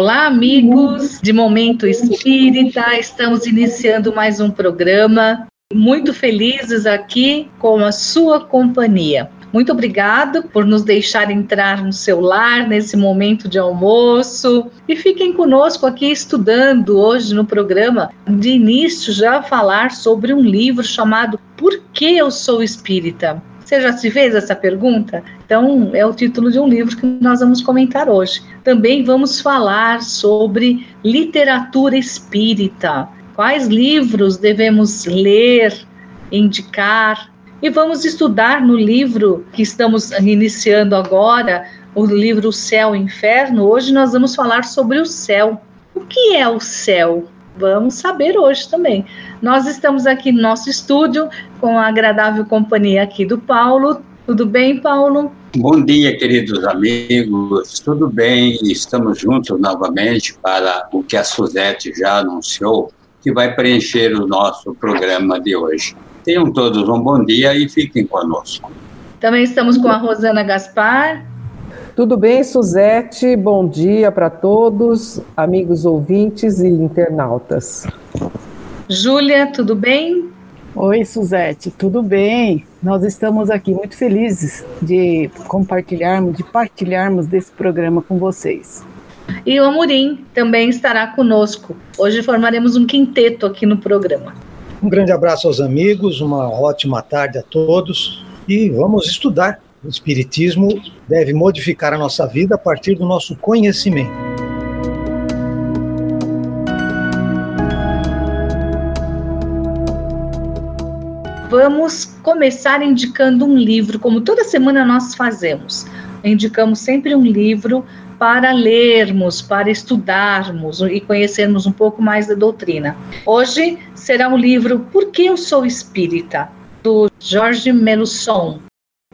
Olá, amigos de Momento Espírita. Estamos iniciando mais um programa. Muito felizes aqui com a sua companhia. Muito obrigado por nos deixar entrar no seu lar nesse momento de almoço e fiquem conosco aqui estudando hoje no programa. De início, já falar sobre um livro chamado Por que eu sou espírita? Você já se fez essa pergunta? Então, é o título de um livro que nós vamos comentar hoje. Também vamos falar sobre literatura espírita. Quais livros devemos ler, indicar? E vamos estudar no livro que estamos iniciando agora, o livro Céu e Inferno. Hoje nós vamos falar sobre o céu. O que é o céu? Vamos saber hoje também. Nós estamos aqui no nosso estúdio com a agradável companhia aqui do Paulo. Tudo bem, Paulo? Bom dia, queridos amigos. Tudo bem? Estamos juntos novamente para o que a Suzete já anunciou, que vai preencher o nosso programa de hoje. Tenham todos um bom dia e fiquem conosco. Também estamos com a Rosana Gaspar. Tudo bem, Suzete? Bom dia para todos, amigos ouvintes e internautas. Júlia, tudo bem? Oi, Suzete, tudo bem? Nós estamos aqui muito felizes de compartilharmos, de partilharmos desse programa com vocês. E o Amorim também estará conosco. Hoje formaremos um quinteto aqui no programa. Um grande abraço aos amigos, uma ótima tarde a todos e vamos estudar o Espiritismo deve modificar a nossa vida a partir do nosso conhecimento. Vamos começar indicando um livro, como toda semana nós fazemos. Indicamos sempre um livro para lermos, para estudarmos e conhecermos um pouco mais da doutrina. Hoje será o livro Por que eu sou espírita, do Jorge Melusson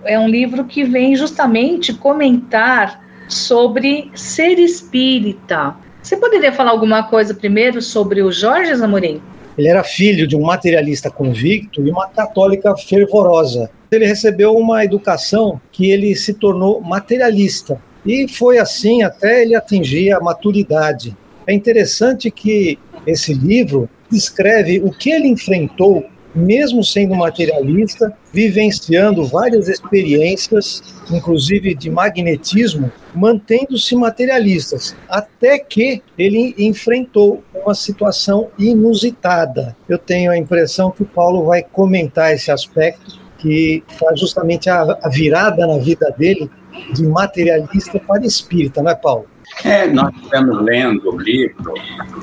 é um livro que vem justamente comentar sobre ser espírita. Você poderia falar alguma coisa primeiro sobre o Jorge Zamorim? Ele era filho de um materialista convicto e uma católica fervorosa. Ele recebeu uma educação que ele se tornou materialista. E foi assim até ele atingir a maturidade. É interessante que esse livro descreve o que ele enfrentou mesmo sendo materialista, vivenciando várias experiências, inclusive de magnetismo, mantendo-se materialistas, até que ele enfrentou uma situação inusitada. Eu tenho a impressão que o Paulo vai comentar esse aspecto, que faz justamente a, a virada na vida dele de materialista para espírita, não é, Paulo? É, nós estamos lendo o livro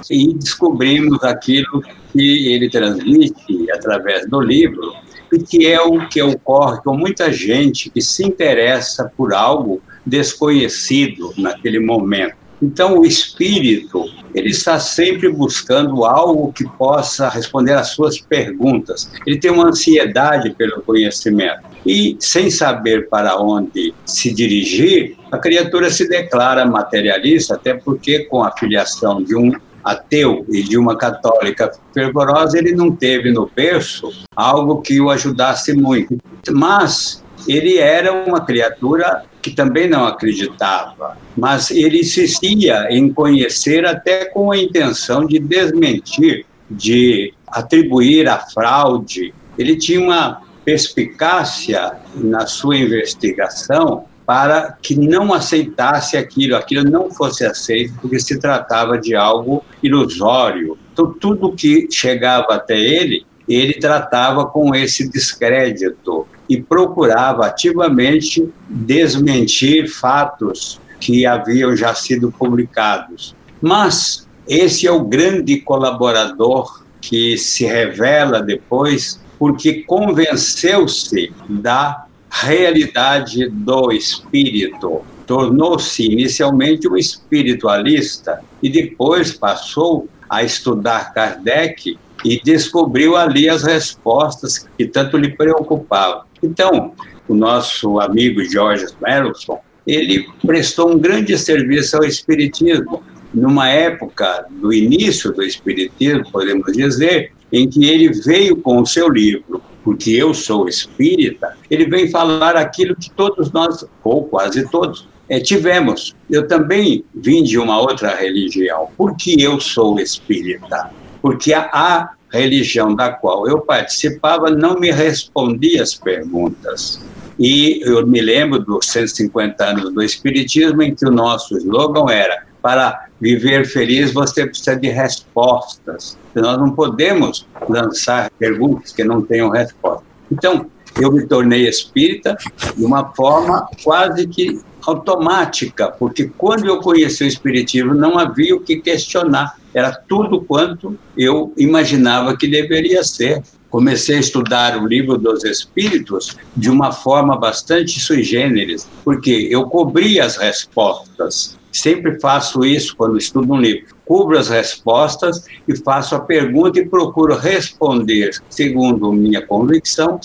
e descobrimos aquilo que ele transmite através do livro e que é o que ocorre com muita gente que se interessa por algo desconhecido naquele momento. Então, o espírito, ele está sempre buscando algo que possa responder às suas perguntas. Ele tem uma ansiedade pelo conhecimento. E, sem saber para onde se dirigir, a criatura se declara materialista, até porque, com a filiação de um ateu e de uma católica fervorosa, ele não teve no berço algo que o ajudasse muito. Mas ele era uma criatura que também não acreditava, mas ele insistia em conhecer até com a intenção de desmentir, de atribuir a fraude. Ele tinha uma perspicácia na sua investigação para que não aceitasse aquilo, aquilo não fosse aceito, porque se tratava de algo ilusório. Então, tudo que chegava até ele, ele tratava com esse descrédito e procurava ativamente desmentir fatos que haviam já sido publicados. Mas esse é o grande colaborador que se revela depois, porque convenceu-se da realidade do espírito. Tornou-se inicialmente um espiritualista e depois passou a estudar Kardec e descobriu ali as respostas que tanto lhe preocupavam. Então, o nosso amigo George Merleson, ele prestou um grande serviço ao espiritismo numa época do início do espiritismo, podemos dizer, em que ele veio com o seu livro porque eu sou espírita, ele vem falar aquilo que todos nós, ou quase todos, É, tivemos. Eu também vim de uma outra religião. Por que eu sou espírita? Porque a, a religião da qual eu participava não me respondia as perguntas. E eu me lembro dos 150 anos do Espiritismo, em que o nosso slogan era: para viver feliz você precisa de respostas. Nós não podemos lançar perguntas que não tenham resposta. Então, eu me tornei espírita de uma forma quase que automática, porque quando eu conheci o espiritismo não havia o que questionar, era tudo quanto eu imaginava que deveria ser. Comecei a estudar o livro dos Espíritos de uma forma bastante sui generis, porque eu cobri as respostas. Sempre faço isso quando estudo um livro. Cubro as respostas e faço a pergunta e procuro responder, segundo minha convicção,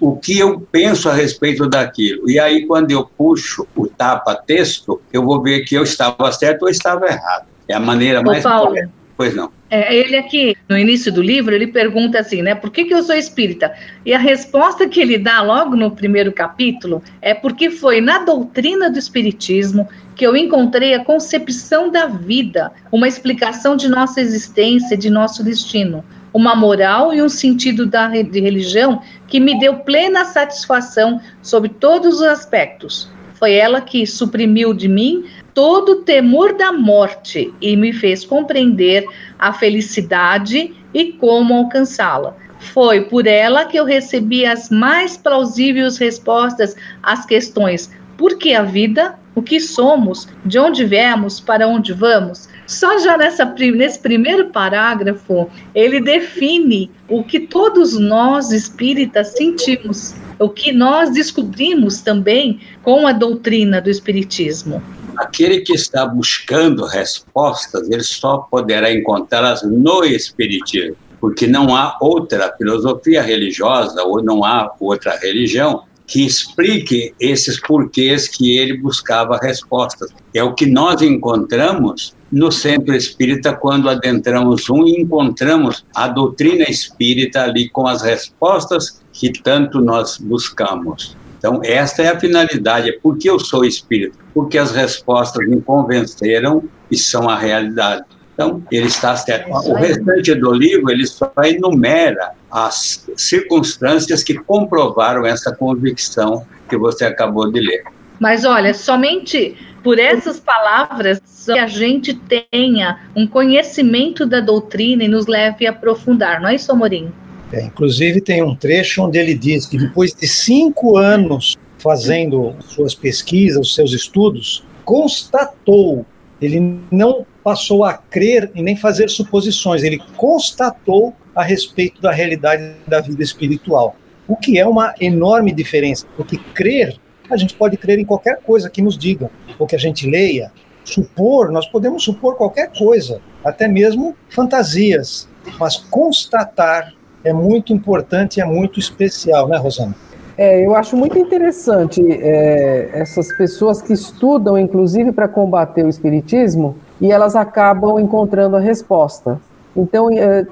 o que eu penso a respeito daquilo. E aí, quando eu puxo o tapa-texto, eu vou ver que eu estava certo ou estava errado. É a maneira mais Ô, Paulo, correta. Pois não. É, ele aqui, no início do livro, ele pergunta assim, né? Por que, que eu sou espírita? E a resposta que ele dá logo no primeiro capítulo é porque foi na doutrina do espiritismo que eu encontrei a concepção da vida, uma explicação de nossa existência, de nosso destino, uma moral e um sentido da, de religião que me deu plena satisfação sobre todos os aspectos. Foi ela que suprimiu de mim todo o temor da morte e me fez compreender a felicidade e como alcançá-la. Foi por ela que eu recebi as mais plausíveis respostas às questões: por que a vida? O que somos? De onde viemos? Para onde vamos? Só já nessa, nesse primeiro parágrafo, ele define o que todos nós espíritas sentimos, o que nós descobrimos também com a doutrina do Espiritismo. Aquele que está buscando respostas, ele só poderá encontrá-las no Espiritismo, porque não há outra filosofia religiosa ou não há outra religião que explique esses porquês que ele buscava respostas. É o que nós encontramos no centro espírita quando adentramos um e encontramos a doutrina espírita ali com as respostas que tanto nós buscamos. Então, esta é a finalidade. É por que eu sou espírita? Porque as respostas me convenceram e são a realidade. Então, ele está certo. O restante do livro, ele só enumera as circunstâncias que comprovaram essa convicção que você acabou de ler. Mas olha, somente por essas palavras que a gente tenha um conhecimento da doutrina e nos leve a aprofundar, não é isso, Amorim? É, inclusive tem um trecho onde ele diz que depois de cinco anos fazendo suas pesquisas, seus estudos, constatou, ele não passou a crer e nem fazer suposições, ele constatou a respeito da realidade da vida espiritual. O que é uma enorme diferença, porque crer, a gente pode crer em qualquer coisa que nos digam, ou que a gente leia. Supor, nós podemos supor qualquer coisa, até mesmo fantasias, mas constatar é muito importante e é muito especial, né, Rosana? É, eu acho muito interessante é, essas pessoas que estudam, inclusive, para combater o espiritismo, e elas acabam encontrando a resposta. Então, é,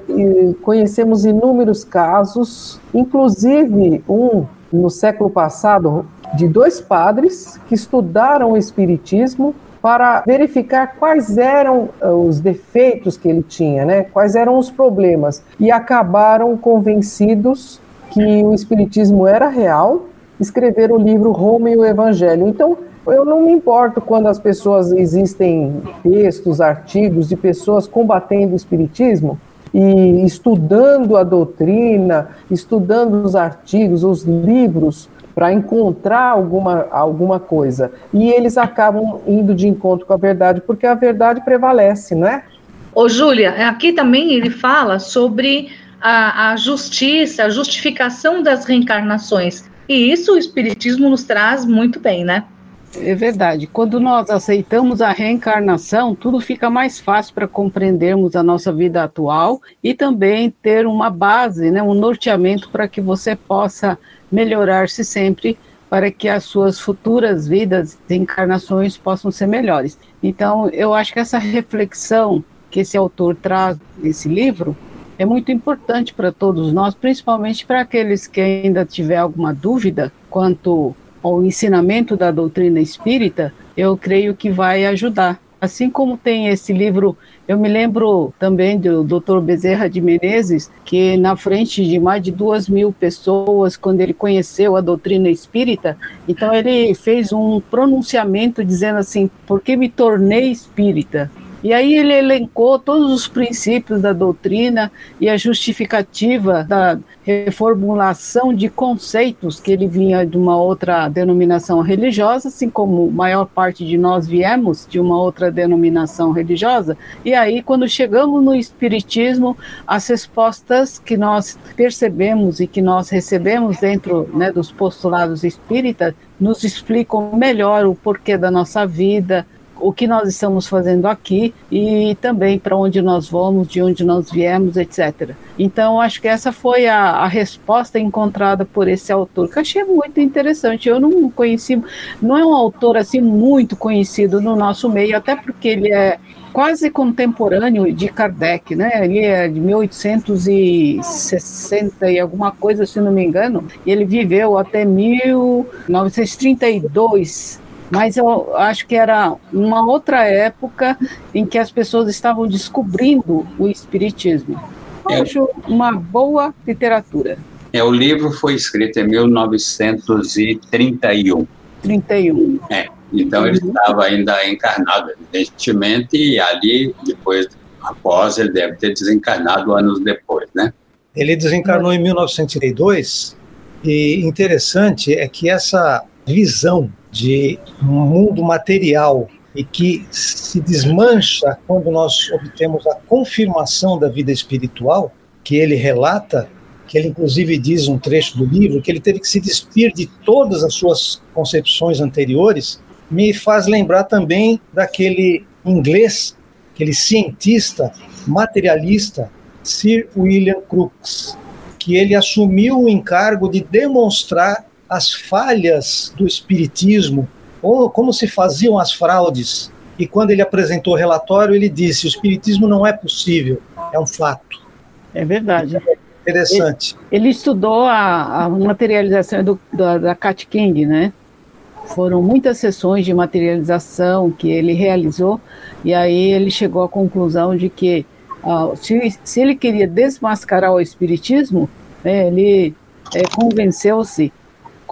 conhecemos inúmeros casos, inclusive um no século passado, de dois padres que estudaram o Espiritismo para verificar quais eram eh, os defeitos que ele tinha, né? quais eram os problemas, e acabaram convencidos que o Espiritismo era real, escreveram o livro Roma e o Evangelho. Então, eu não me importo quando as pessoas existem textos, artigos de pessoas combatendo o espiritismo e estudando a doutrina, estudando os artigos, os livros para encontrar alguma, alguma coisa. E eles acabam indo de encontro com a verdade, porque a verdade prevalece, não é? Ô, Júlia, aqui também ele fala sobre a, a justiça, a justificação das reencarnações. E isso o Espiritismo nos traz muito bem, né? É verdade. Quando nós aceitamos a reencarnação, tudo fica mais fácil para compreendermos a nossa vida atual e também ter uma base, né, um norteamento para que você possa melhorar-se sempre para que as suas futuras vidas e encarnações possam ser melhores. Então, eu acho que essa reflexão que esse autor traz nesse livro é muito importante para todos nós, principalmente para aqueles que ainda tiver alguma dúvida quanto ao ensinamento da doutrina espírita, eu creio que vai ajudar. Assim como tem esse livro, eu me lembro também do Dr. Bezerra de Menezes, que na frente de mais de duas mil pessoas, quando ele conheceu a doutrina espírita, então ele fez um pronunciamento dizendo assim: por que me tornei espírita? E aí ele elencou todos os princípios da doutrina e a justificativa da reformulação de conceitos que ele vinha de uma outra denominação religiosa, assim como maior parte de nós viemos de uma outra denominação religiosa. E aí, quando chegamos no Espiritismo, as respostas que nós percebemos e que nós recebemos dentro né, dos postulados espíritas nos explicam melhor o porquê da nossa vida, o que nós estamos fazendo aqui e também para onde nós vamos, de onde nós viemos, etc. Então, acho que essa foi a, a, resposta encontrada por esse autor, que achei muito interessante. Eu não conheci, não é um autor assim muito conhecido no nosso meio, até porque ele é quase contemporâneo de Kardec, né? Ele é de 1860 e alguma coisa, se não me engano, e ele viveu até 1932 mas eu acho que era uma outra época em que as pessoas estavam descobrindo o espiritismo. Eu é. acho uma boa literatura. É, o livro foi escrito em 1931. 31. É, então uhum. ele estava ainda encarnado, evidentemente, e ali, depois, após, ele deve ter desencarnado anos depois, né? Ele desencarnou em 1932, e interessante é que essa visão de um mundo material e que se desmancha quando nós obtemos a confirmação da vida espiritual, que ele relata, que ele inclusive diz um trecho do livro, que ele teve que se despir de todas as suas concepções anteriores, me faz lembrar também daquele inglês, aquele cientista materialista, Sir William Crookes, que ele assumiu o encargo de demonstrar as falhas do espiritismo, ou como se faziam as fraudes. E quando ele apresentou o relatório, ele disse: o espiritismo não é possível, é um fato. É verdade. É interessante. Ele, ele estudou a, a materialização do, da, da Kat King, né? Foram muitas sessões de materialização que ele realizou, e aí ele chegou à conclusão de que uh, se, se ele queria desmascarar o espiritismo, né, ele é, convenceu-se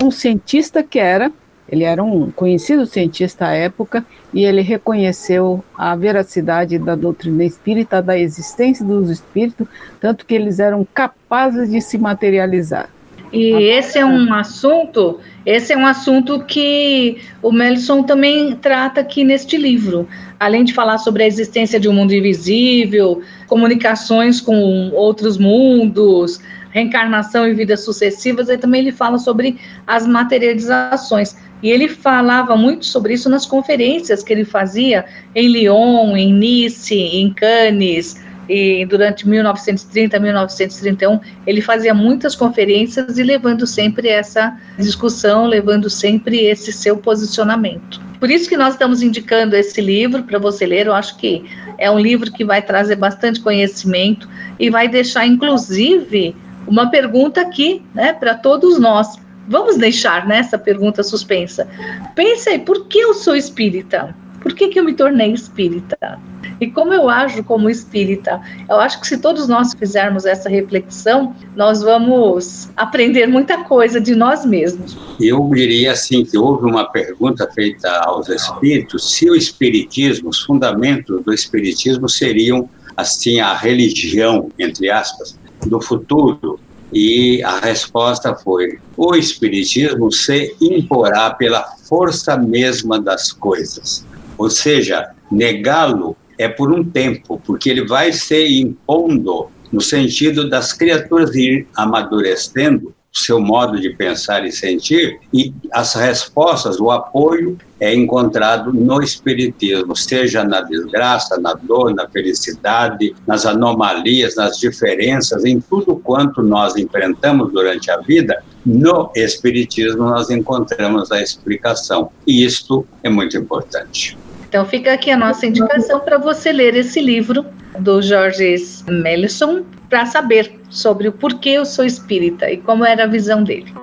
o cientista que era, ele era um conhecido cientista à época, e ele reconheceu a veracidade da doutrina espírita, da existência dos espíritos, tanto que eles eram capazes de se materializar. E esse é um assunto, esse é um assunto que o Melson também trata aqui neste livro. Além de falar sobre a existência de um mundo invisível, comunicações com outros mundos, reencarnação e vidas sucessivas, e também ele fala sobre as materializações. E ele falava muito sobre isso nas conferências que ele fazia em Lyon, em Nice, em Cannes, e durante 1930, 1931, ele fazia muitas conferências e levando sempre essa discussão, levando sempre esse seu posicionamento. Por isso que nós estamos indicando esse livro para você ler. Eu acho que é um livro que vai trazer bastante conhecimento e vai deixar, inclusive, uma pergunta aqui, né, para todos nós. Vamos deixar nessa né, pergunta suspensa. Pense aí, por que eu sou espírita? Por que, que eu me tornei espírita? E como eu ajo como espírita? Eu acho que se todos nós fizermos essa reflexão, nós vamos aprender muita coisa de nós mesmos. Eu diria assim que houve uma pergunta feita aos espíritos se o espiritismo, os fundamentos do espiritismo seriam assim a religião entre aspas do futuro? E a resposta foi: o Espiritismo se imporá pela força mesma das coisas. Ou seja, negá-lo é por um tempo, porque ele vai se impondo no sentido das criaturas ir amadurecendo seu modo de pensar e sentir, e as respostas, o apoio é encontrado no Espiritismo, seja na desgraça, na dor, na felicidade, nas anomalias, nas diferenças, em tudo quanto nós enfrentamos durante a vida, no Espiritismo nós encontramos a explicação. E isto é muito importante. Então fica aqui a nossa indicação para você ler esse livro do Jorge Mellison para saber sobre o porquê eu sou espírita e como era a visão dele.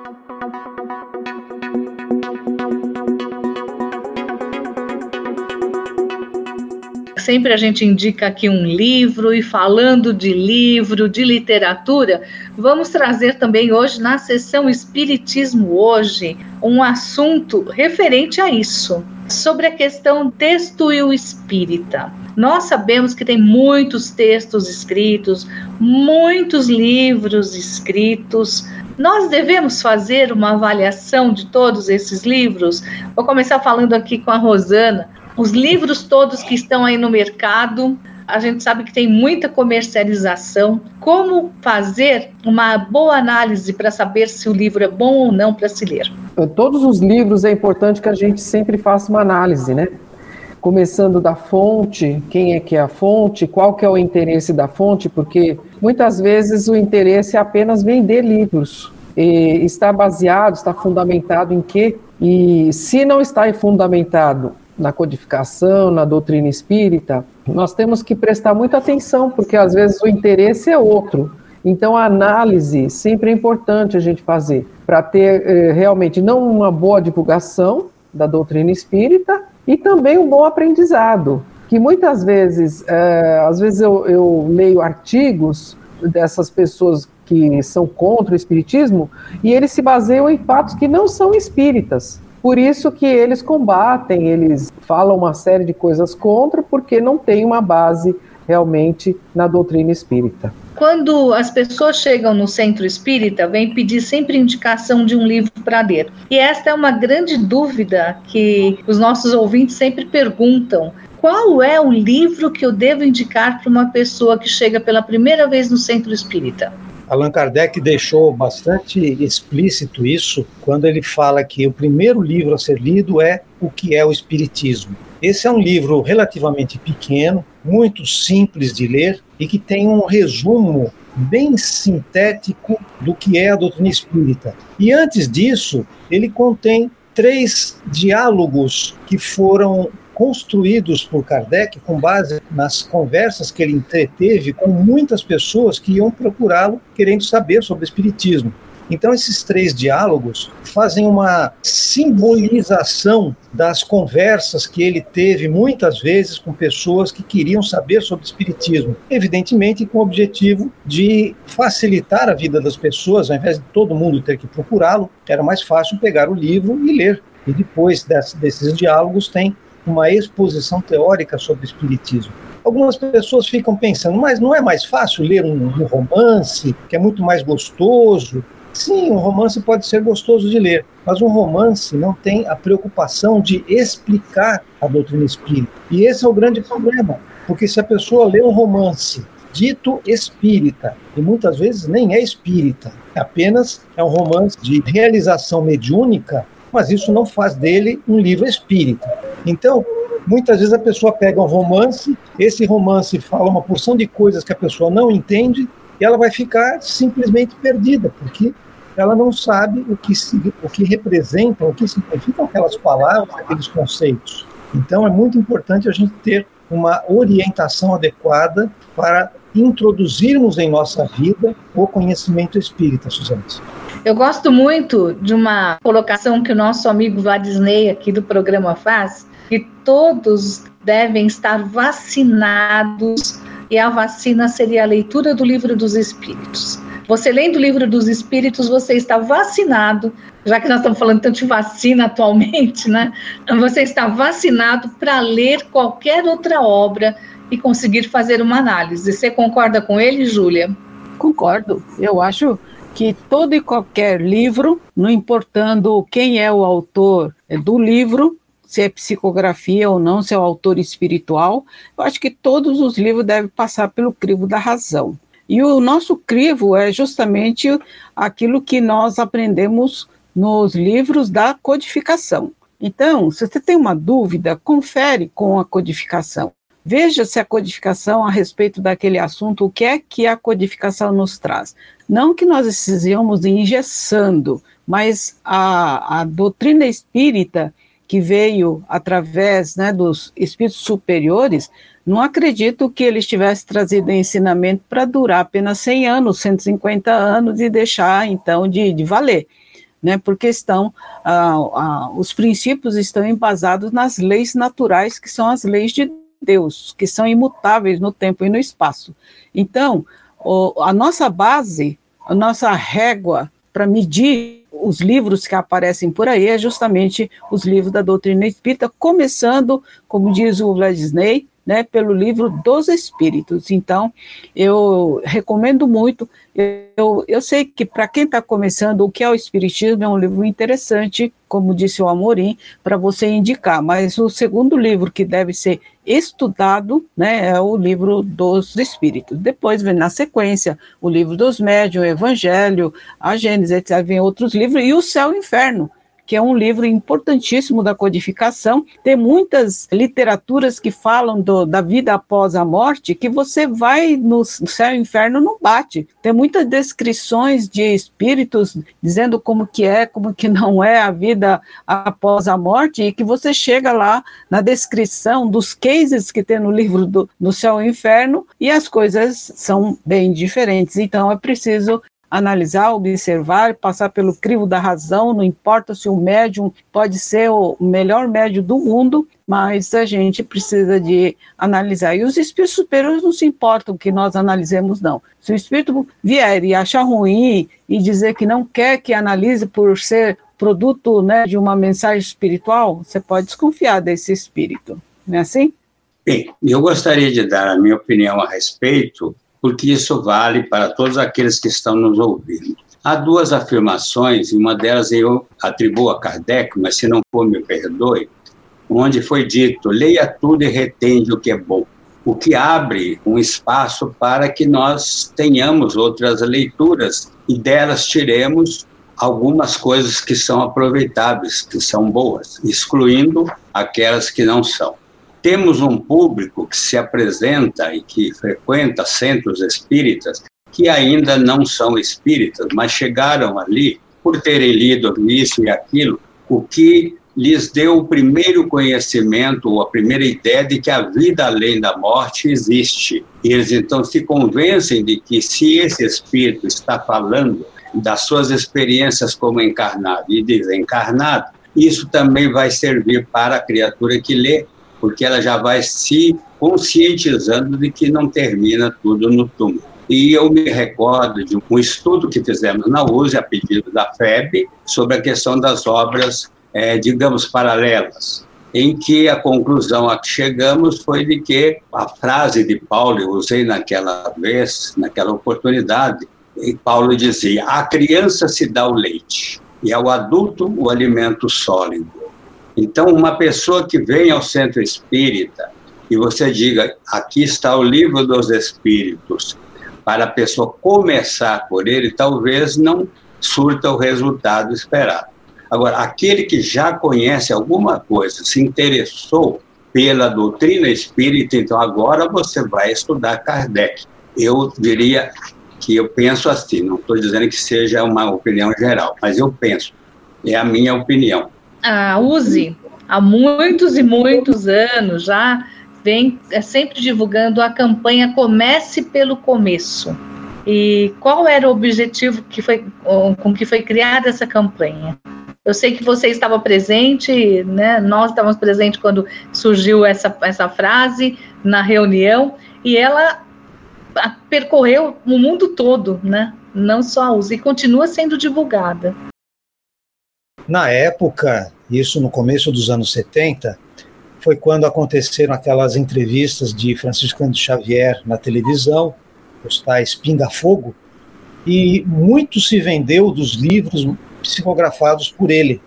Sempre a gente indica aqui um livro, e falando de livro, de literatura, vamos trazer também hoje, na sessão Espiritismo Hoje, um assunto referente a isso, sobre a questão texto e o espírita. Nós sabemos que tem muitos textos escritos, muitos livros escritos. Nós devemos fazer uma avaliação de todos esses livros. Vou começar falando aqui com a Rosana. Os livros todos que estão aí no mercado, a gente sabe que tem muita comercialização. Como fazer uma boa análise para saber se o livro é bom ou não para se ler? Todos os livros é importante que a gente sempre faça uma análise, né? começando da fonte, quem é que é a fonte, qual que é o interesse da fonte, porque muitas vezes o interesse é apenas vender livros. E está baseado, está fundamentado em quê? E se não está fundamentado na codificação, na doutrina espírita, nós temos que prestar muita atenção, porque às vezes o interesse é outro. Então, a análise sempre é importante a gente fazer, para ter eh, realmente não uma boa divulgação da doutrina espírita, e também um bom aprendizado. Que muitas vezes, é, às vezes eu, eu leio artigos dessas pessoas que são contra o espiritismo e eles se baseiam em fatos que não são espíritas. Por isso que eles combatem, eles falam uma série de coisas contra, porque não tem uma base realmente na doutrina espírita. Quando as pessoas chegam no centro espírita, vem pedir sempre indicação de um livro para ler. E esta é uma grande dúvida que os nossos ouvintes sempre perguntam. Qual é o livro que eu devo indicar para uma pessoa que chega pela primeira vez no centro espírita? Allan Kardec deixou bastante explícito isso quando ele fala que o primeiro livro a ser lido é O que é o Espiritismo. Esse é um livro relativamente pequeno, muito simples de ler e que tem um resumo bem sintético do que é a doutrina espírita. E antes disso, ele contém três diálogos que foram construídos por Kardec com base nas conversas que ele entreteve com muitas pessoas que iam procurá-lo querendo saber sobre o espiritismo. Então, esses três diálogos fazem uma simbolização das conversas que ele teve muitas vezes com pessoas que queriam saber sobre espiritismo, evidentemente com o objetivo de facilitar a vida das pessoas, ao invés de todo mundo ter que procurá-lo, era mais fácil pegar o livro e ler. E depois desses diálogos tem uma exposição teórica sobre o espiritismo. Algumas pessoas ficam pensando, mas não é mais fácil ler um, um romance, que é muito mais gostoso, Sim, um romance pode ser gostoso de ler, mas um romance não tem a preocupação de explicar a doutrina espírita. E esse é o grande problema, porque se a pessoa lê um romance dito espírita, e muitas vezes nem é espírita, apenas é um romance de realização mediúnica, mas isso não faz dele um livro espírita. Então, muitas vezes a pessoa pega um romance, esse romance fala uma porção de coisas que a pessoa não entende, e ela vai ficar simplesmente perdida, porque ela não sabe o que, o que representam, o que significam aquelas palavras, aqueles conceitos. Então, é muito importante a gente ter uma orientação adequada para introduzirmos em nossa vida o conhecimento espírita, Suzane. Eu gosto muito de uma colocação que o nosso amigo Vadisney aqui do programa faz, que todos devem estar vacinados e a vacina seria a leitura do livro dos Espíritos. Você lendo o livro dos Espíritos, você está vacinado, já que nós estamos falando tanto de vacina atualmente, né? Você está vacinado para ler qualquer outra obra e conseguir fazer uma análise. Você concorda com ele, Júlia? Concordo. Eu acho que todo e qualquer livro, não importando quem é o autor do livro, se é psicografia ou não, se é o autor espiritual, eu acho que todos os livros devem passar pelo crivo da razão. E o nosso crivo é justamente aquilo que nós aprendemos nos livros da codificação. Então, se você tem uma dúvida, confere com a codificação. Veja se a codificação a respeito daquele assunto, o que é que a codificação nos traz. Não que nós estejamos engessando, mas a, a doutrina espírita que veio através né, dos espíritos superiores, não acredito que eles tivessem trazido ensinamento para durar apenas 100 anos, 150 anos e deixar então de, de valer, né? Porque estão ah, ah, os princípios estão embasados nas leis naturais que são as leis de Deus, que são imutáveis no tempo e no espaço. Então, o, a nossa base, a nossa régua para medir os livros que aparecem por aí é justamente os livros da doutrina espírita, começando, como diz o Vladisney, né, pelo livro dos Espíritos. Então, eu recomendo muito. Eu, eu sei que para quem está começando, o que é o Espiritismo é um livro interessante, como disse o Amorim, para você indicar. Mas o segundo livro que deve ser estudado né, é o livro dos Espíritos. Depois vem na sequência o livro dos Médiuns, o Evangelho, a Gênesis, etc. Vem outros livros, e o Céu e o Inferno que é um livro importantíssimo da codificação. Tem muitas literaturas que falam do, da vida após a morte que você vai no céu e inferno não bate. Tem muitas descrições de espíritos dizendo como que é, como que não é a vida após a morte e que você chega lá na descrição dos cases que tem no livro do no céu e inferno e as coisas são bem diferentes. Então é preciso analisar, observar, passar pelo crivo da razão, não importa se o médium pode ser o melhor médium do mundo, mas a gente precisa de analisar. E os espíritos superiores não se importam que nós analisemos, não. Se o espírito vier e achar ruim e dizer que não quer que analise por ser produto né, de uma mensagem espiritual, você pode desconfiar desse espírito. Não é assim? Bem, eu gostaria de dar a minha opinião a respeito porque isso vale para todos aqueles que estão nos ouvindo. Há duas afirmações, e uma delas eu atribuo a Kardec, mas se não for, me perdoe, onde foi dito: leia tudo e retende o que é bom. O que abre um espaço para que nós tenhamos outras leituras e delas tiremos algumas coisas que são aproveitáveis, que são boas, excluindo aquelas que não são. Temos um público que se apresenta e que frequenta centros espíritas que ainda não são espíritas, mas chegaram ali por terem lido isso e aquilo, o que lhes deu o primeiro conhecimento ou a primeira ideia de que a vida além da morte existe. E eles então se convencem de que se esse espírito está falando das suas experiências como encarnado e desencarnado, isso também vai servir para a criatura que lê porque ela já vai se conscientizando de que não termina tudo no túmulo. E eu me recordo de um estudo que fizemos na USE, a pedido da FEB, sobre a questão das obras, é, digamos, paralelas, em que a conclusão a que chegamos foi de que a frase de Paulo, eu usei naquela vez, naquela oportunidade, e Paulo dizia: a criança se dá o leite, e ao adulto o alimento sólido. Então, uma pessoa que vem ao centro espírita e você diga, aqui está o livro dos espíritos, para a pessoa começar por ele, talvez não surta o resultado esperado. Agora, aquele que já conhece alguma coisa, se interessou pela doutrina espírita, então agora você vai estudar Kardec. Eu diria que eu penso assim, não estou dizendo que seja uma opinião geral, mas eu penso, é a minha opinião a USE, há muitos e muitos anos já, vem é, sempre divulgando a campanha Comece pelo Começo. E qual era o objetivo que foi, com que foi criada essa campanha? Eu sei que você estava presente, né? Nós estávamos presentes quando surgiu essa, essa frase na reunião e ela percorreu o mundo todo, né? Não só a USA, e continua sendo divulgada. Na época, isso no começo dos anos 70, foi quando aconteceram aquelas entrevistas de Franciscano de Xavier na televisão, os tais Pinga Fogo, e muito se vendeu dos livros psicografados por ele.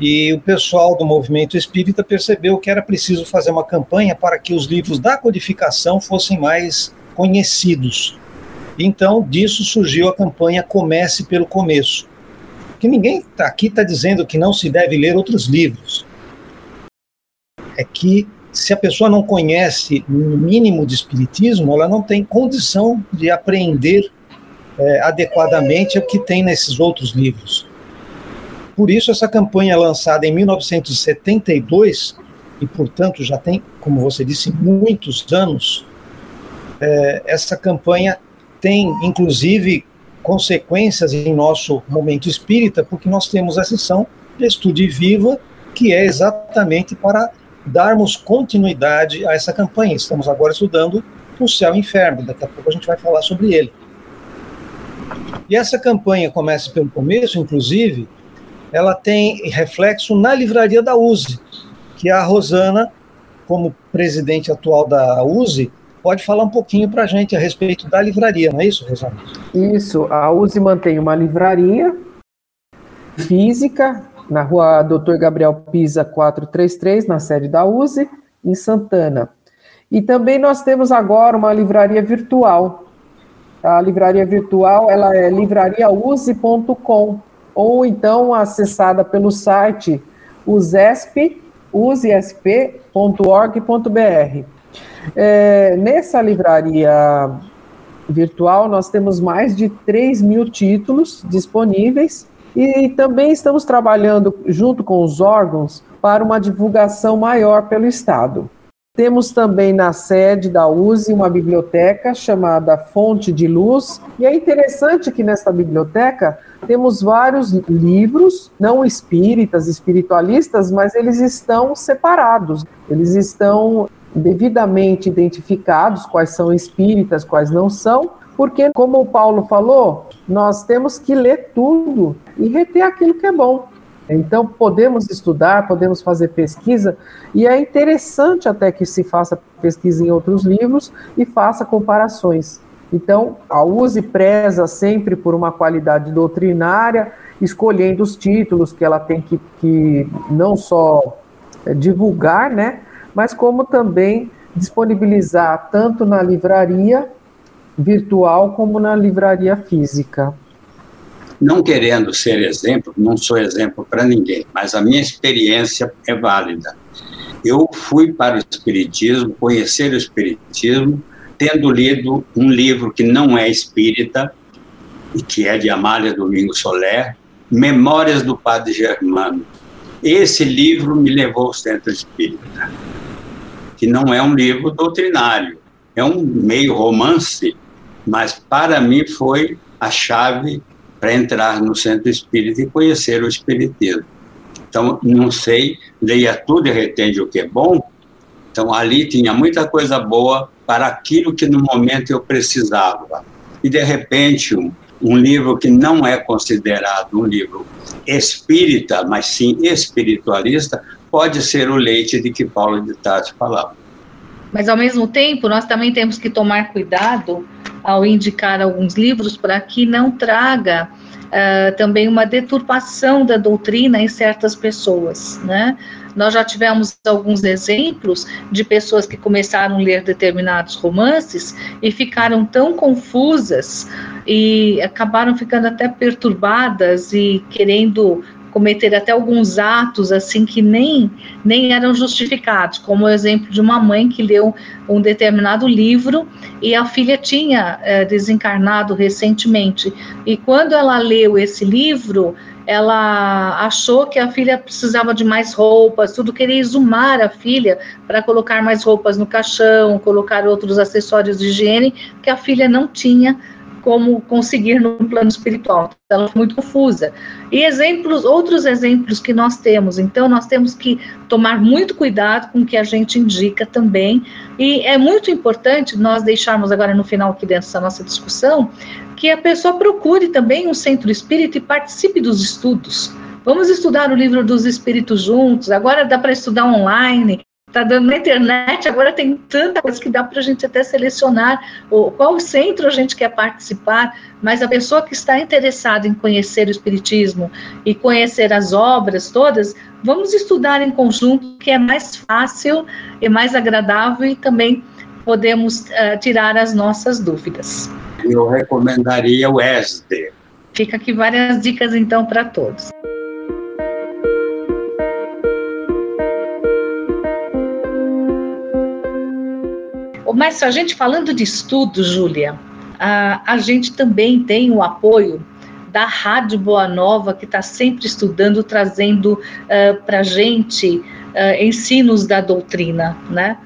E o pessoal do movimento espírita percebeu que era preciso fazer uma campanha para que os livros da codificação fossem mais conhecidos. Então, disso surgiu a campanha Comece pelo Começo, que ninguém tá aqui está dizendo que não se deve ler outros livros. É que se a pessoa não conhece um mínimo de espiritismo, ela não tem condição de aprender é, adequadamente o que tem nesses outros livros. Por isso, essa campanha lançada em 1972, e portanto já tem, como você disse, muitos anos, é, essa campanha tem inclusive consequências em nosso momento espírita, porque nós temos a sessão de estude viva, que é exatamente para darmos continuidade a essa campanha. Estamos agora estudando o céu e o inferno, daqui a pouco a gente vai falar sobre ele. E essa campanha começa pelo começo, inclusive, ela tem reflexo na livraria da USE, que a Rosana, como presidente atual da USE, pode falar um pouquinho para a gente a respeito da livraria, não é isso, Rosana? Isso, a USE mantém uma livraria física na rua Dr. Gabriel Pisa 433, na sede da USE, em Santana. E também nós temos agora uma livraria virtual. A livraria virtual ela é livrariause.com ou então acessada pelo site usesp, usesp.org.br. É, nessa livraria virtual, nós temos mais de 3 mil títulos disponíveis e também estamos trabalhando junto com os órgãos para uma divulgação maior pelo Estado. Temos também na sede da USE uma biblioteca chamada Fonte de Luz, e é interessante que nesta biblioteca temos vários livros, não espíritas, espiritualistas, mas eles estão separados, eles estão devidamente identificados quais são espíritas, quais não são, porque, como o Paulo falou, nós temos que ler tudo e reter aquilo que é bom. Então, podemos estudar, podemos fazer pesquisa, e é interessante até que se faça pesquisa em outros livros e faça comparações. Então, a USE preza sempre por uma qualidade doutrinária, escolhendo os títulos que ela tem que, que não só é, divulgar, né, mas como também disponibilizar tanto na livraria virtual como na livraria física. Não querendo ser exemplo, não sou exemplo para ninguém, mas a minha experiência é válida. Eu fui para o Espiritismo, conhecer o Espiritismo, tendo lido um livro que não é espírita, e que é de Amália Domingos Soler, Memórias do Padre Germano. Esse livro me levou ao Centro Espírita, que não é um livro doutrinário, é um meio romance, mas para mim foi a chave para entrar no centro espírita e conhecer o espiritismo. Então, não sei, leia tudo e retende o que é bom. Então, ali tinha muita coisa boa para aquilo que no momento eu precisava. E, de repente, um, um livro que não é considerado um livro espírita, mas sim espiritualista, pode ser o leite de que Paulo de Tarso falava. Mas, ao mesmo tempo, nós também temos que tomar cuidado ao indicar alguns livros para que não traga uh, também uma deturpação da doutrina em certas pessoas, né? Nós já tivemos alguns exemplos de pessoas que começaram a ler determinados romances e ficaram tão confusas e acabaram ficando até perturbadas e querendo cometer até alguns atos assim que nem, nem eram justificados, como o exemplo de uma mãe que leu um determinado livro e a filha tinha é, desencarnado recentemente. E quando ela leu esse livro, ela achou que a filha precisava de mais roupas, tudo queria exumar a filha para colocar mais roupas no caixão, colocar outros acessórios de higiene que a filha não tinha como conseguir no plano espiritual. Ela foi muito confusa. E exemplos, outros exemplos que nós temos. Então, nós temos que tomar muito cuidado com o que a gente indica também. E é muito importante nós deixarmos agora no final aqui dessa nossa discussão que a pessoa procure também um centro espírita e participe dos estudos. Vamos estudar o livro dos espíritos juntos. Agora dá para estudar online. Está dando na internet, agora tem tanta coisa que dá para a gente até selecionar o, qual centro a gente quer participar, mas a pessoa que está interessada em conhecer o Espiritismo e conhecer as obras todas, vamos estudar em conjunto, que é mais fácil e mais agradável e também podemos uh, tirar as nossas dúvidas. Eu recomendaria o ESD. Fica aqui várias dicas então para todos. Mas a gente falando de estudo, Júlia, a, a gente também tem o apoio da Rádio Boa Nova, que está sempre estudando, trazendo uh, para a gente uh, ensinos da doutrina, né?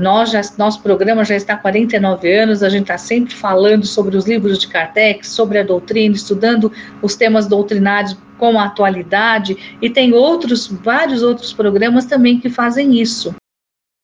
Nós já, nosso programa já está há 49 anos, a gente está sempre falando sobre os livros de Kardec, sobre a doutrina, estudando os temas doutrinários com a atualidade, e tem outros, vários outros programas também que fazem isso.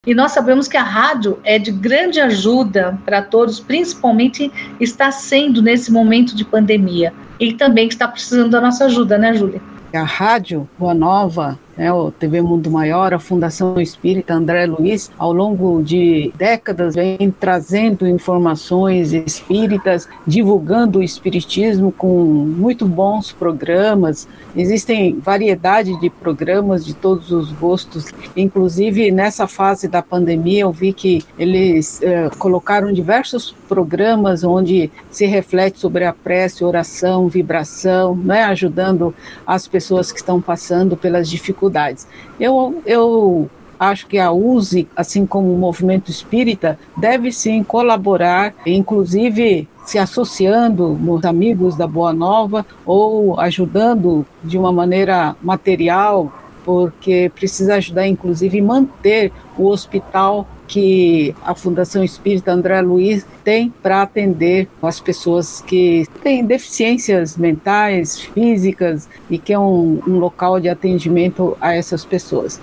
E nós sabemos que a rádio é de grande ajuda para todos, principalmente está sendo nesse momento de pandemia. E também está precisando da nossa ajuda, né, Júlia? A rádio Boa Nova né, o TV Mundo Maior, a Fundação Espírita André Luiz, ao longo de décadas, vem trazendo informações espíritas, divulgando o espiritismo com muito bons programas. Existem variedade de programas de todos os gostos. Inclusive, nessa fase da pandemia, eu vi que eles eh, colocaram diversos programas onde se reflete sobre a prece, oração, vibração, né, ajudando as pessoas que estão passando pelas dificuldades dificuldades. Eu, eu acho que a USE, assim como o movimento espírita, deve sim colaborar, inclusive se associando nos amigos da Boa Nova ou ajudando de uma maneira material, porque precisa ajudar, inclusive, manter o hospital que a Fundação Espírita André Luiz tem para atender as pessoas que têm deficiências mentais, físicas e que é um, um local de atendimento a essas pessoas.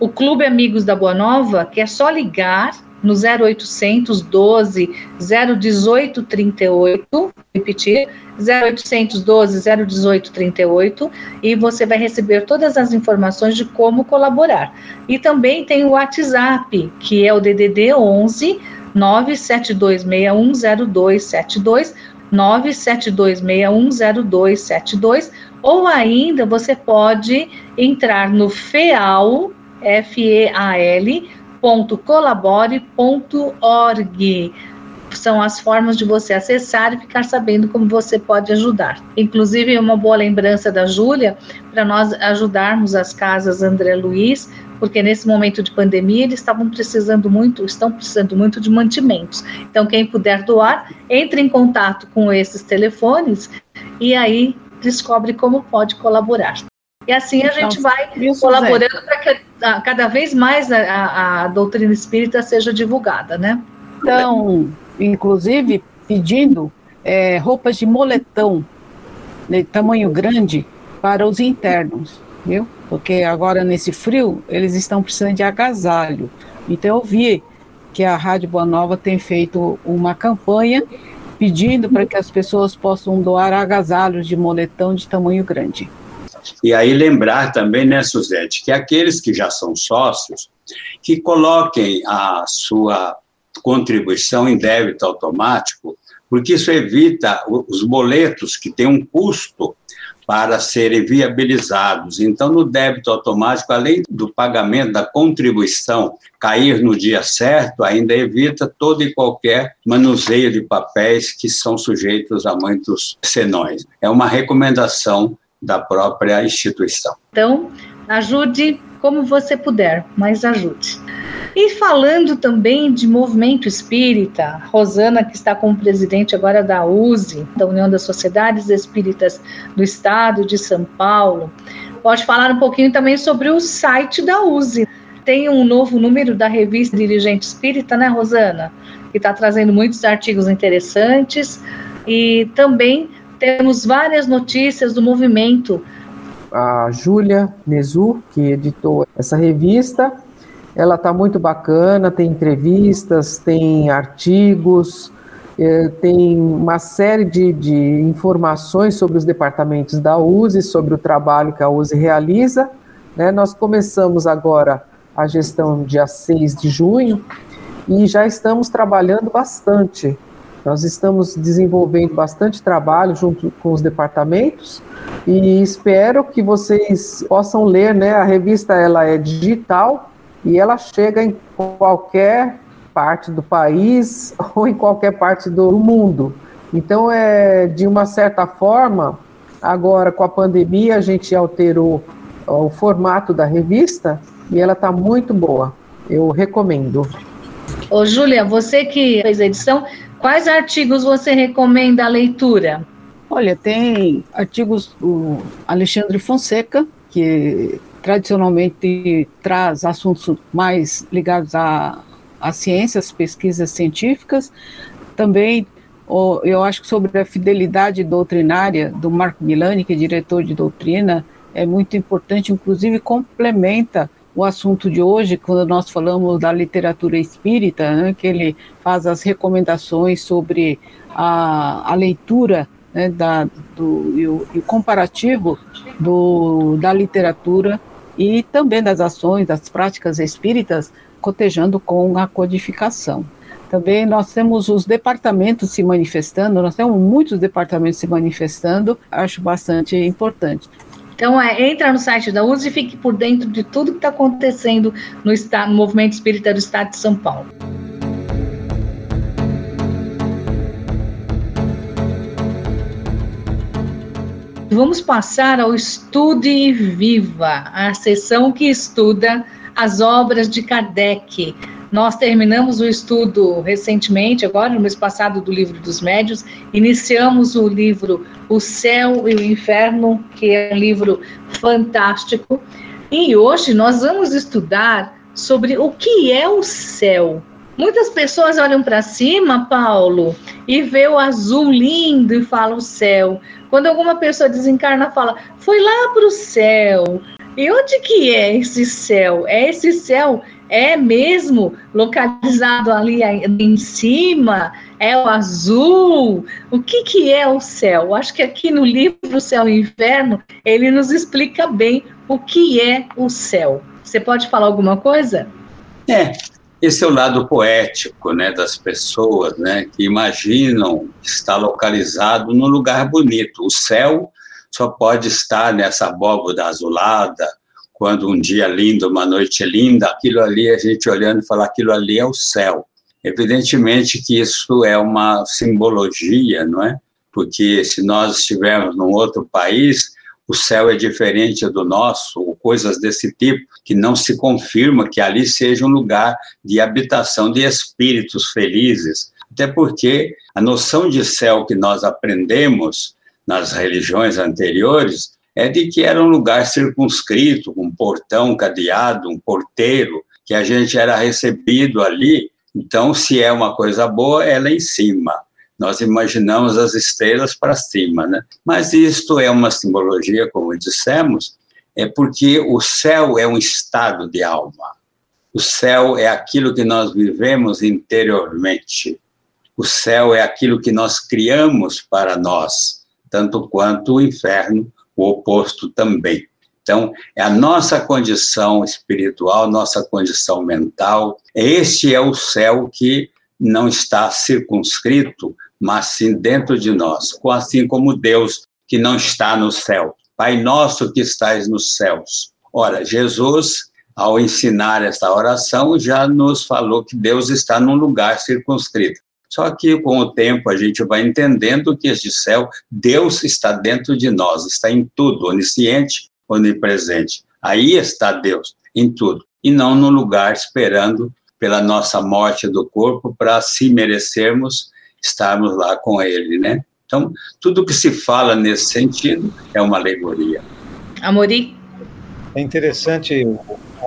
O Clube Amigos da Boa Nova, que é só ligar no 0800 12 018 38, repetir, 0800 12 018 38, e você vai receber todas as informações de como colaborar. E também tem o WhatsApp, que é o DDD 11 972610272, 972610272, ou ainda você pode entrar no FEAL, F-E-A-L, www.colabore.org. São as formas de você acessar e ficar sabendo como você pode ajudar. Inclusive, uma boa lembrança da Júlia, para nós ajudarmos as casas André Luiz, porque nesse momento de pandemia eles estavam precisando muito, estão precisando muito de mantimentos. Então, quem puder doar, entre em contato com esses telefones e aí descobre como pode colaborar. E assim a gente então, vai colaborando para que cada vez mais a, a, a, doutrina espírita seja divulgada, né? Então, inclusive, pedindo é, roupas de moletom de tamanho grande para os internos, viu? Porque agora nesse frio eles estão precisando de agasalho. Então eu vi que a Rádio Boa Nova tem feito uma campanha pedindo para que as pessoas possam doar agasalhos de moletom de tamanho grande. E aí lembrar também, né, Suzete, que aqueles que já são sócios, que coloquem a sua contribuição em débito automático, porque isso evita os boletos que têm um custo para serem viabilizados. Então, no débito automático, além do pagamento da contribuição cair no dia certo, ainda evita todo e qualquer manuseio de papéis que são sujeitos a muitos senões. É uma recomendação da própria instituição. Então, ajude como você puder, mas ajude. E falando também de movimento espírita, Rosana, que está como presidente agora da USE, da União das Sociedades Espíritas do Estado de São Paulo, pode falar um pouquinho também sobre o site da USE. Tem um novo número da revista Dirigente Espírita, né, Rosana? Que está trazendo muitos artigos interessantes e também temos várias notícias do movimento. A Júlia Nezu, que editou essa revista, ela está muito bacana, tem entrevistas, tem artigos, é, tem uma série de, de, informações sobre os departamentos da USE, sobre o trabalho que a USE realiza. Né? Nós começamos agora a gestão dia 6 de junho e já estamos trabalhando bastante nós estamos desenvolvendo bastante trabalho junto com os departamentos e espero que vocês possam ler, né? A revista ela é digital e ela chega em qualquer parte do país ou em qualquer parte do mundo. Então, é de uma certa forma, agora com a pandemia a gente alterou o formato da revista e ela está muito boa. Eu recomendo. Ô, Júlia, você que fez a edição, Quais artigos você recomenda a leitura? Olha, tem artigos do Alexandre Fonseca, que tradicionalmente traz assuntos mais ligados à ciência, as pesquisas científicas, também eu acho que sobre a fidelidade doutrinária do Marco Milani, que é diretor de doutrina, é muito importante, inclusive complementa o assunto de hoje, quando nós falamos da literatura espírita, né, que ele faz as recomendações sobre a, a leitura né, da, do, e, o, e o comparativo do, da literatura e também das ações, das práticas espíritas, cotejando com a codificação. Também nós temos os departamentos se manifestando, nós temos muitos departamentos se manifestando, acho bastante importante. Então, é, entra no site da USE e fique por dentro de tudo que está acontecendo no, estado, no movimento espírita do Estado de São Paulo. Vamos passar ao Estude Viva, a sessão que estuda as obras de Kardec, nós terminamos o estudo recentemente, agora no mês passado, do livro dos médios. Iniciamos o livro O Céu e o Inferno, que é um livro fantástico. E hoje nós vamos estudar sobre o que é o céu. Muitas pessoas olham para cima, Paulo, e vê o azul lindo e falam o céu. Quando alguma pessoa desencarna, fala, foi lá para o céu. E onde que é esse céu? É esse céu é mesmo localizado ali em cima? É o azul? O que, que é o céu? Acho que aqui no livro Céu e Inferno ele nos explica bem o que é o céu. Você pode falar alguma coisa? É, esse é o lado poético, né, das pessoas, né, que imaginam estar localizado num lugar bonito. O céu só pode estar nessa abóboda azulada, quando um dia lindo, uma noite linda, aquilo ali, a gente olhando e fala, aquilo ali é o céu. Evidentemente que isso é uma simbologia, não é? Porque se nós estivermos num outro país, o céu é diferente do nosso, ou coisas desse tipo, que não se confirma que ali seja um lugar de habitação de espíritos felizes. Até porque a noção de céu que nós aprendemos nas religiões anteriores é de que era um lugar circunscrito, um portão cadeado, um porteiro, que a gente era recebido ali. Então, se é uma coisa boa, é lá em cima. Nós imaginamos as estrelas para cima, né? Mas isto é uma simbologia, como dissemos, é porque o céu é um estado de alma. O céu é aquilo que nós vivemos interiormente. O céu é aquilo que nós criamos para nós, tanto quanto o inferno o oposto também. Então, é a nossa condição espiritual, nossa condição mental. Este é o céu que não está circunscrito, mas sim dentro de nós, assim como Deus que não está no céu. Pai nosso que estás nos céus. Ora, Jesus, ao ensinar esta oração, já nos falou que Deus está num lugar circunscrito. Só que com o tempo a gente vai entendendo que este céu, Deus está dentro de nós, está em tudo, onisciente, onipresente. Aí está Deus, em tudo. E não no lugar esperando pela nossa morte do corpo para, se merecermos, estarmos lá com Ele, né? Então, tudo que se fala nesse sentido é uma alegoria. Amori? É interessante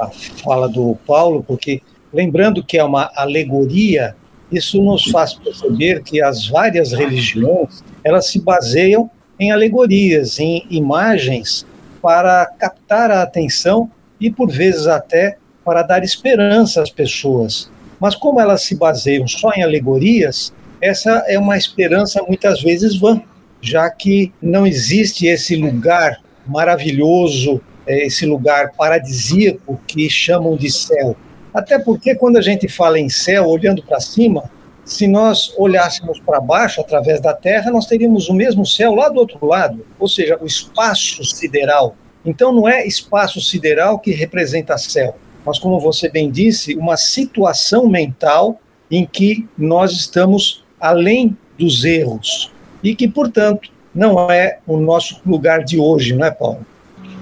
a fala do Paulo, porque lembrando que é uma alegoria, isso nos faz perceber que as várias religiões elas se baseiam em alegorias, em imagens para captar a atenção e por vezes até para dar esperança às pessoas. Mas como elas se baseiam só em alegorias, essa é uma esperança muitas vezes vã, já que não existe esse lugar maravilhoso, é, esse lugar paradisíaco que chamam de céu. Até porque quando a gente fala em céu, olhando para cima, se nós olhássemos para baixo, através da Terra, nós teríamos o mesmo céu lá do outro lado, ou seja, o espaço sideral. Então não é espaço sideral que representa céu, mas como você bem disse, uma situação mental em que nós estamos além dos erros e que, portanto, não é o nosso lugar de hoje, não é, Paulo?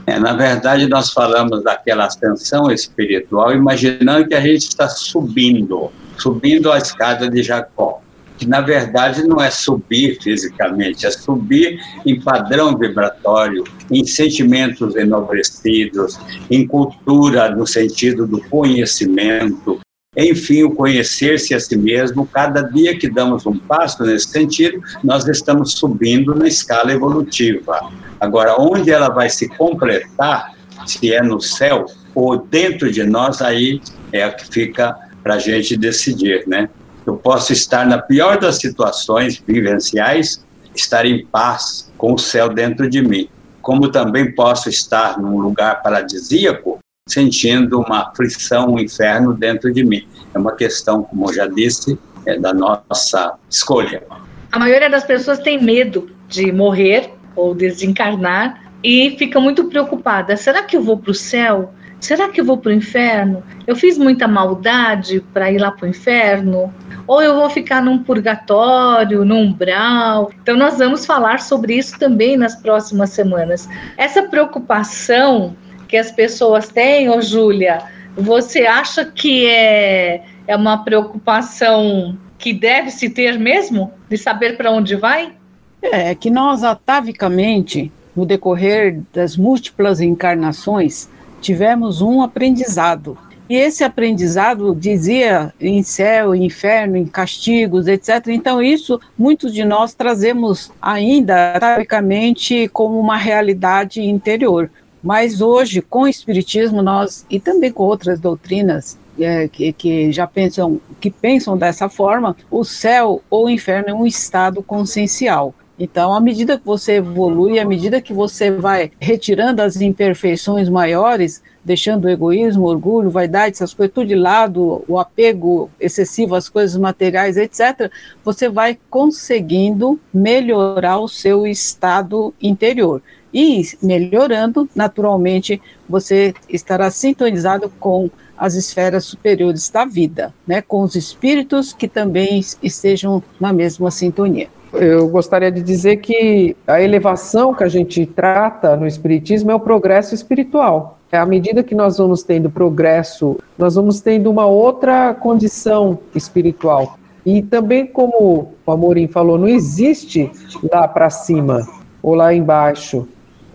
É, na verdade, nós falamos daquela ascensão espiritual, imaginando que a gente está subindo, subindo a escada de Jacó. Que na verdade não é subir fisicamente, é subir em padrão vibratório, em sentimentos enobrecidos, em cultura no sentido do conhecimento, enfim, o conhecer-se a si mesmo. Cada dia que damos um passo nesse sentido, nós estamos subindo na escala evolutiva. Agora, onde ela vai se completar, se é no céu ou dentro de nós, aí é o que fica para a gente decidir, né? Eu posso estar na pior das situações vivenciais, estar em paz com o céu dentro de mim, como também posso estar num lugar paradisíaco sentindo uma aflição, um inferno dentro de mim. É uma questão, como eu já disse, é da nossa escolha. A maioria das pessoas tem medo de morrer ou desencarnar e fica muito preocupada. Será que eu vou para o céu? Será que eu vou para o inferno? Eu fiz muita maldade para ir lá para o inferno? Ou eu vou ficar num purgatório, num umbral? Então, nós vamos falar sobre isso também nas próximas semanas. Essa preocupação que as pessoas têm, ô Júlia, você acha que é, é uma preocupação que deve se ter mesmo, de saber para onde vai? É, que nós atavicamente, no decorrer das múltiplas encarnações, tivemos um aprendizado. E esse aprendizado dizia em céu, inferno, em castigos, etc. Então, isso muitos de nós trazemos ainda, atavicamente, como uma realidade interior. Mas hoje, com o Espiritismo, nós, e também com outras doutrinas é, que, que, já pensam, que pensam dessa forma, o céu ou o inferno é um estado consciencial. Então, à medida que você evolui, à medida que você vai retirando as imperfeições maiores, deixando o egoísmo, orgulho, vaidade, essas coisas tudo de lado, o apego excessivo às coisas materiais, etc., você vai conseguindo melhorar o seu estado interior. E melhorando, naturalmente, você estará sintonizado com as esferas superiores da vida, né, com os espíritos que também estejam na mesma sintonia. Eu gostaria de dizer que a elevação que a gente trata no Espiritismo é o progresso espiritual. À medida que nós vamos tendo progresso, nós vamos tendo uma outra condição espiritual. E também, como o Amorim falou, não existe lá para cima ou lá embaixo.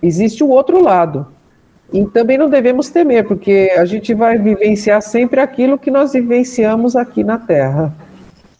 Existe o outro lado. E também não devemos temer, porque a gente vai vivenciar sempre aquilo que nós vivenciamos aqui na Terra.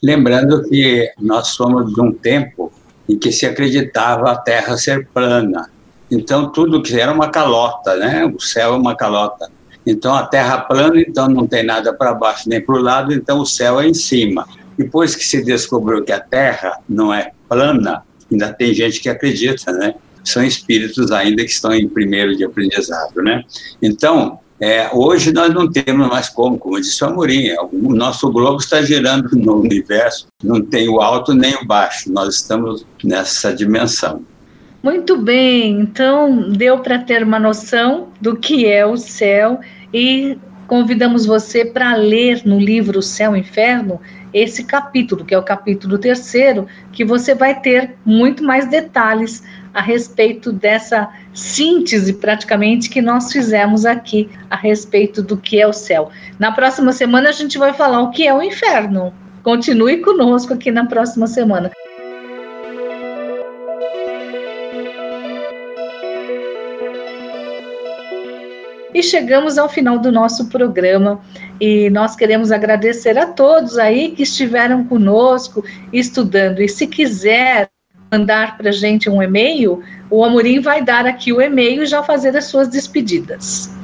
Lembrando que nós somos de um tempo em que se acreditava a Terra ser plana. Então, tudo que era uma calota, né? O céu é uma calota. Então, a Terra plana, então não tem nada para baixo nem para o lado, então o céu é em cima. Depois que se descobriu que a Terra não é plana, ainda tem gente que acredita, né? São espíritos ainda que estão em primeiro de aprendizado, né? Então, é, hoje nós não temos mais como, como disse o Amorim, é, o nosso globo está girando no universo, não tem o alto nem o baixo, nós estamos nessa dimensão. Muito bem, então deu para ter uma noção do que é o céu e convidamos você para ler no livro Céu e Inferno esse capítulo, que é o capítulo terceiro, que você vai ter muito mais detalhes a respeito dessa síntese, praticamente, que nós fizemos aqui a respeito do que é o céu. Na próxima semana, a gente vai falar o que é o inferno. Continue conosco aqui na próxima semana. E chegamos ao final do nosso programa e nós queremos agradecer a todos aí que estiveram conosco estudando. E se quiser mandar para a gente um e-mail, o Amorim vai dar aqui o e-mail e já fazer as suas despedidas.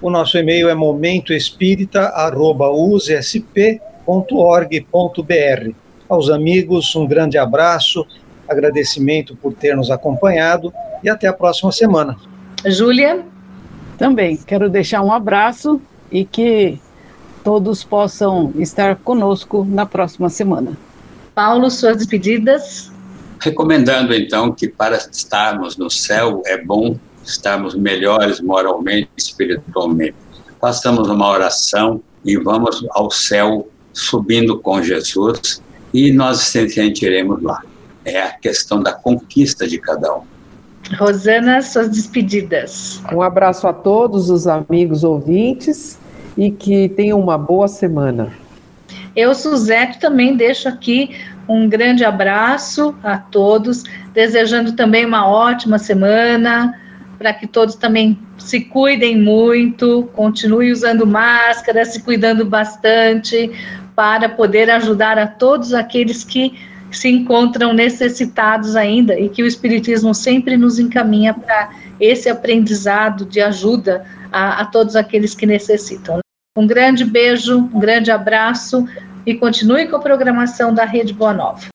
O nosso e-mail é momentoespírita.ussp.org.br. Aos amigos, um grande abraço, agradecimento por ter nos acompanhado e até a próxima semana. Júlia? Também quero deixar um abraço e que todos possam estar conosco na próxima semana. Paulo, suas despedidas? Recomendando, então, que para estarmos no céu é bom estarmos melhores moralmente e espiritualmente. Façamos uma oração e vamos ao céu subindo com Jesus e nós se sentiremos lá. É a questão da conquista de cada um. Rosana, suas despedidas. Um abraço a todos os amigos ouvintes e que tenham uma boa semana. Eu, Suzete, também deixo aqui um grande abraço a todos, desejando também uma ótima semana, para que todos também se cuidem muito, continue usando máscara, se cuidando bastante, para poder ajudar a todos aqueles que se encontram necessitados ainda e que o Espiritismo sempre nos encaminha para esse aprendizado de ajuda a, a todos aqueles que necessitam. Um grande beijo, um grande abraço e continue com a programação da Rede Boa Nova.